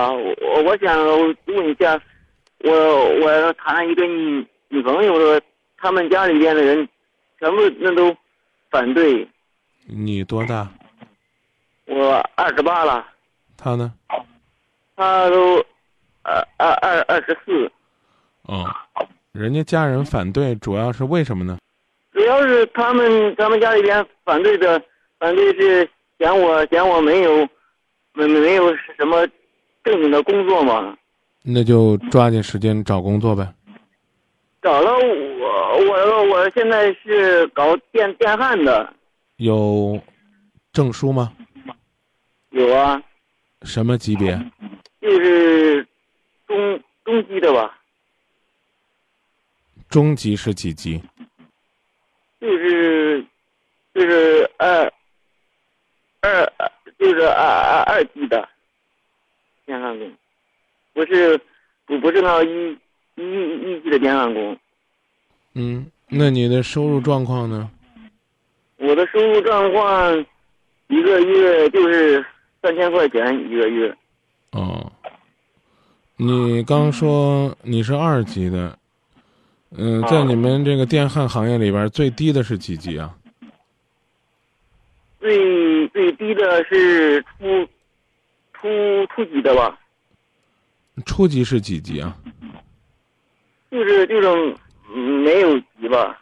了，我我想问一下，我我谈一个女女朋友的，他们家里边的人全部那都反对。你多大？我二十八了。他呢？他都二二二二十四。哦，人家家人反对，主要是为什么呢？主要是他们他们家里边反对的，反对是嫌我嫌我没有没没有什么正经的工作嘛。那就抓紧时间找工作呗。找了我我我现在是搞电电焊的。有证书吗？有啊。什么级别？就是中中级的吧。中级是几级？就是就是二二就是二二二级的电焊工，不是不不是那一一一级的电焊工。嗯，那你的收入状况呢？我的收入状况一个月就是三千块钱一个月。哦，你刚说你是二级的。嗯，在你们这个电焊行业里边，最低的是几级啊？最最低的是初初初级的吧？初级是几级啊？就是就是没有级吧？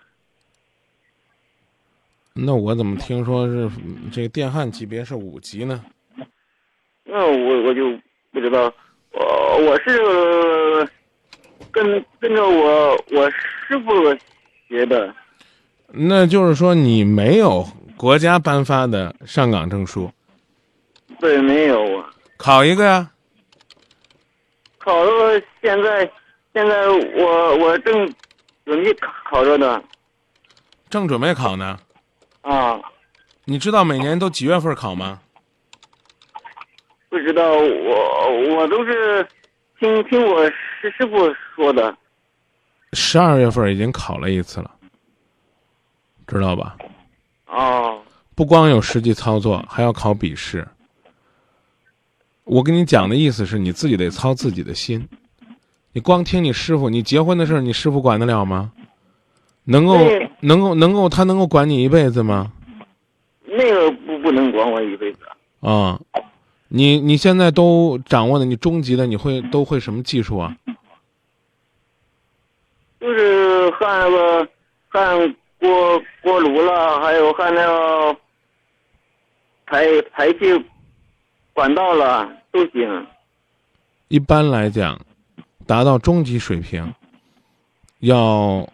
那我怎么听说是这个电焊级别是五级呢？那我我就不知道，我我是。跟跟着我我师傅学的，那就是说你没有国家颁发的上岗证书，对，没有啊。考一个呀。考了，现在现在我我正准备考着呢。正准备考呢。啊。你知道每年都几月份考吗？不知道，我我都是。听听我师师傅说的，十二月份已经考了一次了，知道吧？哦，不光有实际操作，还要考笔试。我跟你讲的意思是你自己得操自己的心，你光听你师傅，你结婚的事儿，你师傅管得了吗？能够能够能够他能够管你一辈子吗？那个不不能管我一辈子啊。你你现在都掌握的，你中级的你会都会什么技术啊？就是焊那个焊锅锅炉了，还有焊那个排排气管道了，都行。一般来讲，达到中级水平，要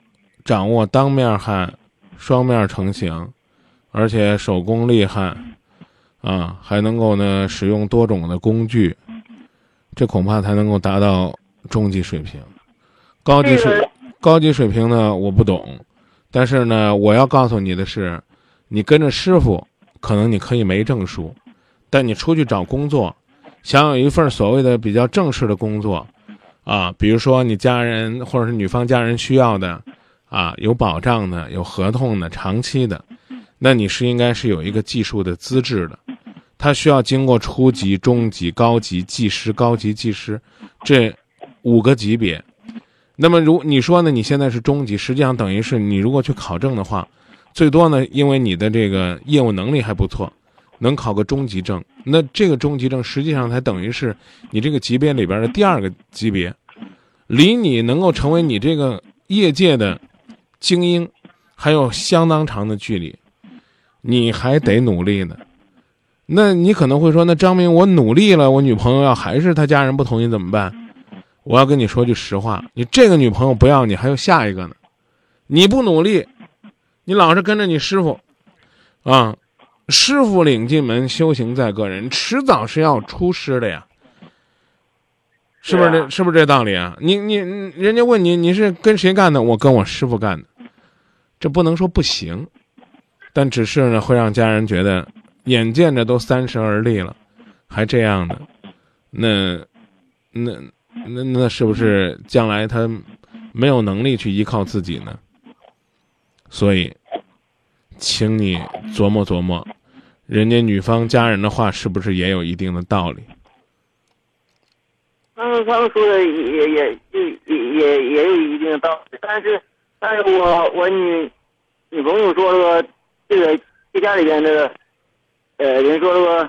掌握当面焊、双面成型，而且手工厉害。啊，还能够呢使用多种的工具，这恐怕才能够达到中级水平。高级水高级水平呢，我不懂。但是呢，我要告诉你的是，你跟着师傅，可能你可以没证书，但你出去找工作，想有一份所谓的比较正式的工作，啊，比如说你家人或者是女方家人需要的，啊，有保障的、有合同的、长期的。那你是应该是有一个技术的资质的，它需要经过初级、中级、高级技师、高级技师这五个级别。那么如你说呢？你现在是中级，实际上等于是你如果去考证的话，最多呢，因为你的这个业务能力还不错，能考个中级证。那这个中级证实际上才等于是你这个级别里边的第二个级别，离你能够成为你这个业界的精英还有相当长的距离。你还得努力呢，那你可能会说，那张明，我努力了，我女朋友要还是她家人不同意怎么办？我要跟你说句实话，你这个女朋友不要你，还有下一个呢。你不努力，你老是跟着你师傅，啊，师傅领进门，修行在个人，迟早是要出师的呀，是不是这？是不是这道理啊？你你人家问你，你是跟谁干的？我跟我师傅干的，这不能说不行。但只是呢，会让家人觉得，眼见着都三十而立了，还这样的，那，那，那那是不是将来他没有能力去依靠自己呢？所以，请你琢磨琢磨，人家女方家人的话是不是也有一定的道理？们他们说的也也也也也也有一定的道理，但是但是我我女女朋友说了这个这家里边这个呃人说说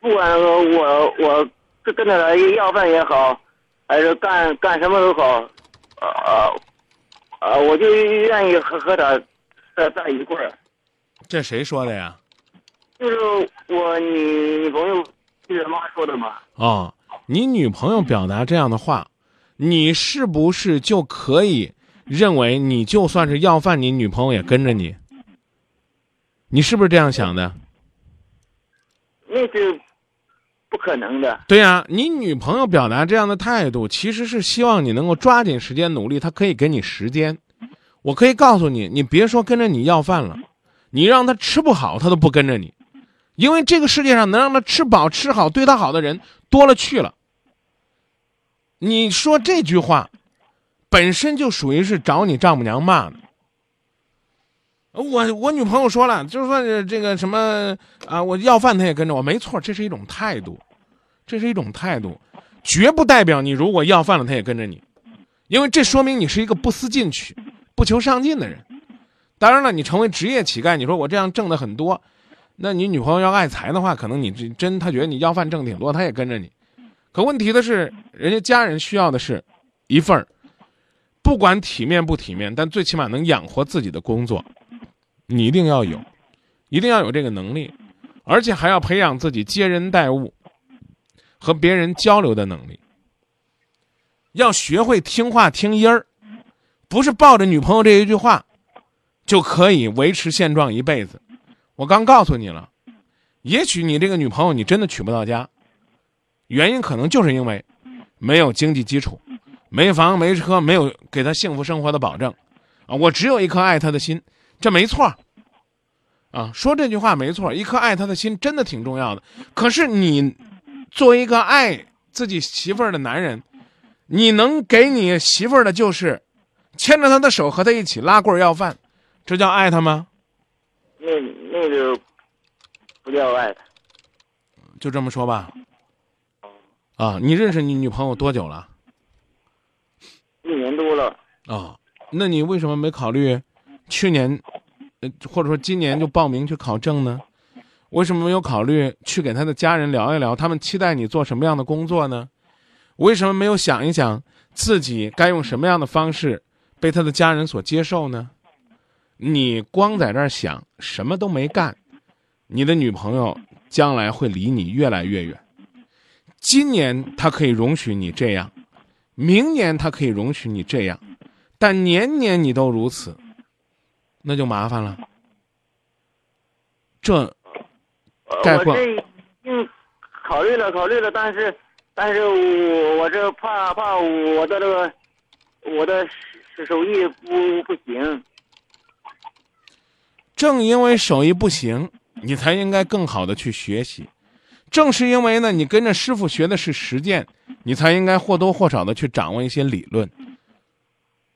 不管我我是跟他来要饭也好，还是干干什么都好，呃呃我就愿意和和他在在一块儿。这谁说的呀？就是我女女朋友对他妈说的嘛。哦，你女朋友表达这样的话，你是不是就可以认为你就算是要饭，你女朋友也跟着你？你是不是这样想的？那是不可能的。对呀、你女朋友表达这样的态度，其实是希望你能够抓紧时间努力，她可以给你时间。我可以告诉你，你别说跟着你要饭了，你让她吃不好，她都不跟着你，因为这个世界上能让他吃饱吃好、对他好的人多了去了。你说这句话，本身就属于是找你丈母娘骂的。我我女朋友说了，就说是这个什么啊，我要饭她也跟着我，没错，这是一种态度，这是一种态度，绝不代表你如果要饭了她也跟着你，因为这说明你是一个不思进取、不求上进的人。当然了，你成为职业乞丐，你说我这样挣的很多，那你女朋友要爱财的话，可能你这真她觉得你要饭挣挺多，她也跟着你。可问题的是，人家家人需要的是一份儿，不管体面不体面，但最起码能养活自己的工作，你一定要有，一定要有这个能力，而且还要培养自己接人待物和别人交流的能力，要学会听话听音儿，不是抱着女朋友这一句话就可以维持现状一辈子。我刚告诉你了，也许你这个女朋友你真的娶不到家。原因可能就是因为没有经济基础，没房没车，没有给她幸福生活的保证，啊，我只有一颗爱她的心，这没错儿啊，说这句话没错，一颗爱她的心真的挺重要的。可是你作为一个爱自己媳妇儿的男人，你能给你媳妇儿的就是牵着她的手和她一起拉棍儿要饭，这叫爱她吗？那那就不叫爱他。就这么说吧。啊，你认识你女朋友多久了？一年多了，啊、那你为什么没考虑去年，呃，或者说今年就报名去考证呢？为什么没有考虑去给他的家人聊一聊，他们期待你做什么样的工作呢？为什么没有想一想自己该用什么样的方式被他的家人所接受呢？你光在这儿想，什么都没干，你的女朋友将来会离你越来越远。今年她可以容许你这样，明年她可以容许你这样，但年年你都如此，那就麻烦了。这呃概括我这已经考虑了考虑了，但是但是我我这怕怕我的这个我的手手艺不不行。正因为手艺不行，你才应该更好的去学习。正是因为呢，你跟着师傅学的是实践，你才应该或多或少的去掌握一些理论。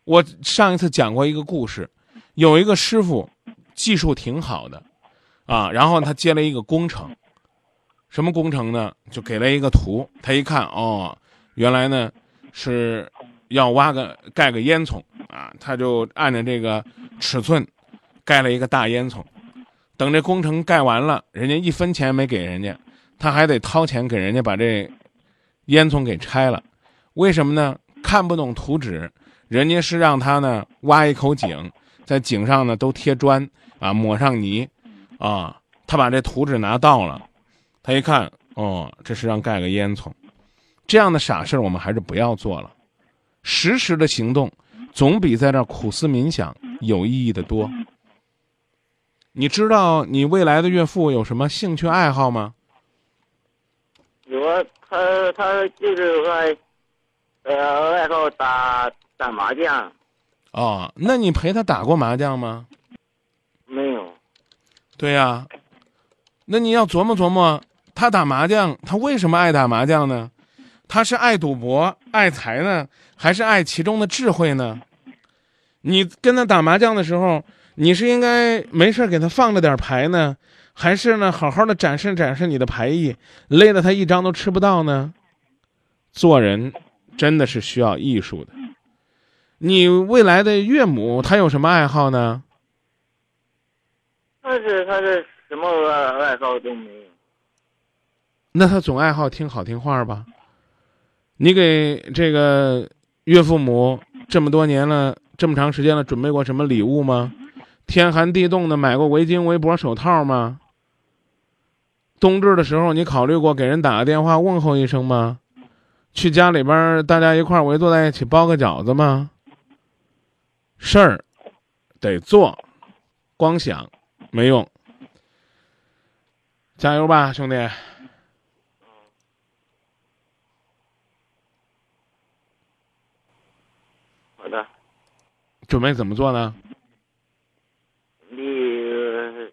我上一次讲过一个故事，有一个师傅技术挺好的，啊，然后他接了一个工程，什么工程呢？就给了一个图，他一看，哦，原来呢是要挖个盖个烟囱啊，他就按照这个尺寸盖了一个大烟囱。等这工程盖完了，人家一分钱没给人家，他还得掏钱给人家把这烟囱给拆了。为什么呢？看不懂图纸，人家是让他呢挖一口井，在井上呢都贴砖啊，抹上泥啊。他把这图纸拿到了，他一看，哦，这是让盖个烟囱。这样的傻事儿我们还是不要做了，实时的行动总比在这儿苦思冥想有意义的多。你知道你未来的岳父有什么兴趣爱好吗？有啊，他他就是爱呃爱好打打麻将，哦，那你陪他打过麻将吗？没有。对呀、那你要琢磨琢磨，他打麻将，他为什么爱打麻将呢？他是爱赌博、爱财呢，还是爱其中的智慧呢？你跟他打麻将的时候，你是应该没事给他放着点牌呢，还是呢好好的展示展示你的牌艺，累得他一张都吃不到呢？做人真的是需要艺术的。你未来的岳母她有什么爱好呢？他是他是什么爱爱好都没有。那他总爱好听好听话吧？你给这个岳父母这么多年了，这么长时间了，准备过什么礼物吗？天寒地冻的买过围巾、围脖、手套吗？冬至的时候，你考虑过给人打个电话问候一声吗？去家里边大家一块围坐在一起包个饺子吗？事儿得做，光想没用。加油吧，兄弟！好的，准备怎么做呢？你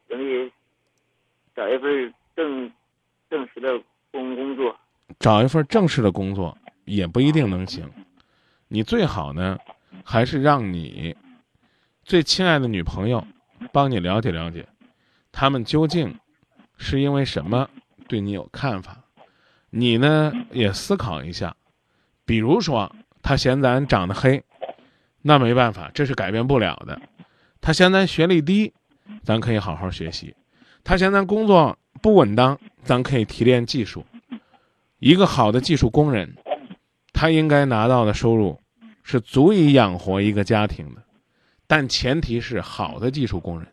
准备找一份正正式的工工作。找一份正式的工作也不一定能行。你最好呢，还是让你最亲爱的女朋友帮你了解了解，他们究竟是因为什么对你有看法。你呢也思考一下，比如说他嫌咱长得黑。那没办法，这是改变不了的。他嫌咱学历低，咱可以好好学习；他嫌咱工作不稳当，咱可以提炼技术。一个好的技术工人，他应该拿到的收入是足以养活一个家庭的，但前提是好的技术工人，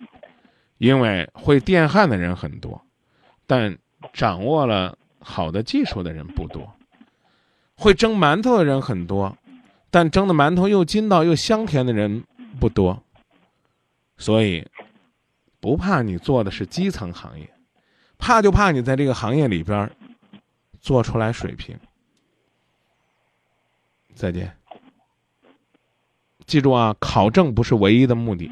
因为会电焊的人很多，但掌握了好的技术的人不多。会蒸馒头的人很多。但蒸的馒头又筋道又香甜的人不多，所以不怕你做的是基层行业，怕就怕你在这个行业里边做出来水平。再见。记住啊，考证不是唯一的目的，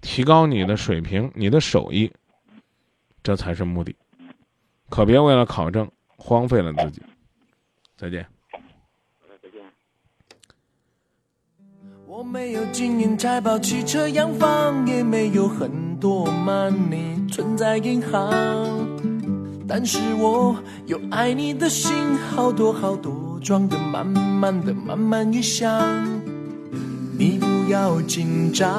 提高你的水平、你的手艺，这才是目的。可别为了考证荒废了自己。再见。我没有金银财宝、汽车洋房，也没有很多 money 存在银行，但是我有爱你的心，好多好多，装的满满的，满满一箱。你不要紧张，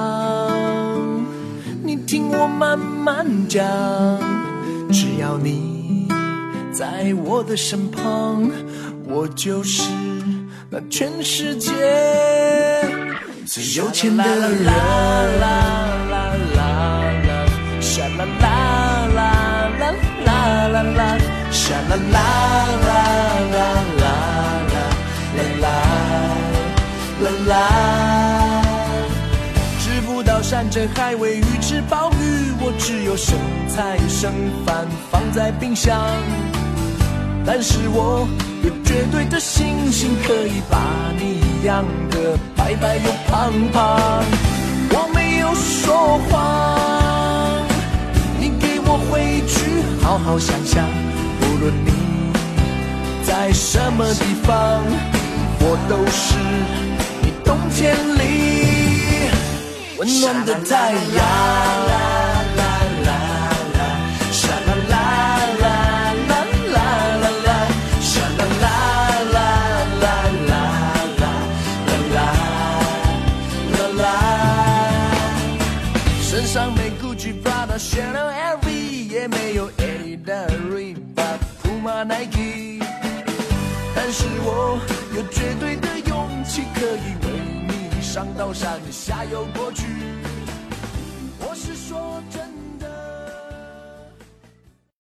你听我慢慢讲，只要你在我的身旁，我就是那全世界。最有钱的人，啦啦啦啦，沙啦啦啦啦啦啦啦，沙啦啦啦啦啦啦啦啦啦。吃不到山珍海味，鱼翅鲍鱼，我只有生菜剩饭放在冰箱。但是我有绝对的信心，可以把你养得白白又胖胖。我没有说谎，你给我回去好好想想。无论你在什么地方，我都是你冬天里温暖的太阳。Chanel LV 也没有 A 的 Reebok、Puma、Nike，但是我有绝对的勇气，可以为你上刀山下油锅去。我是说真。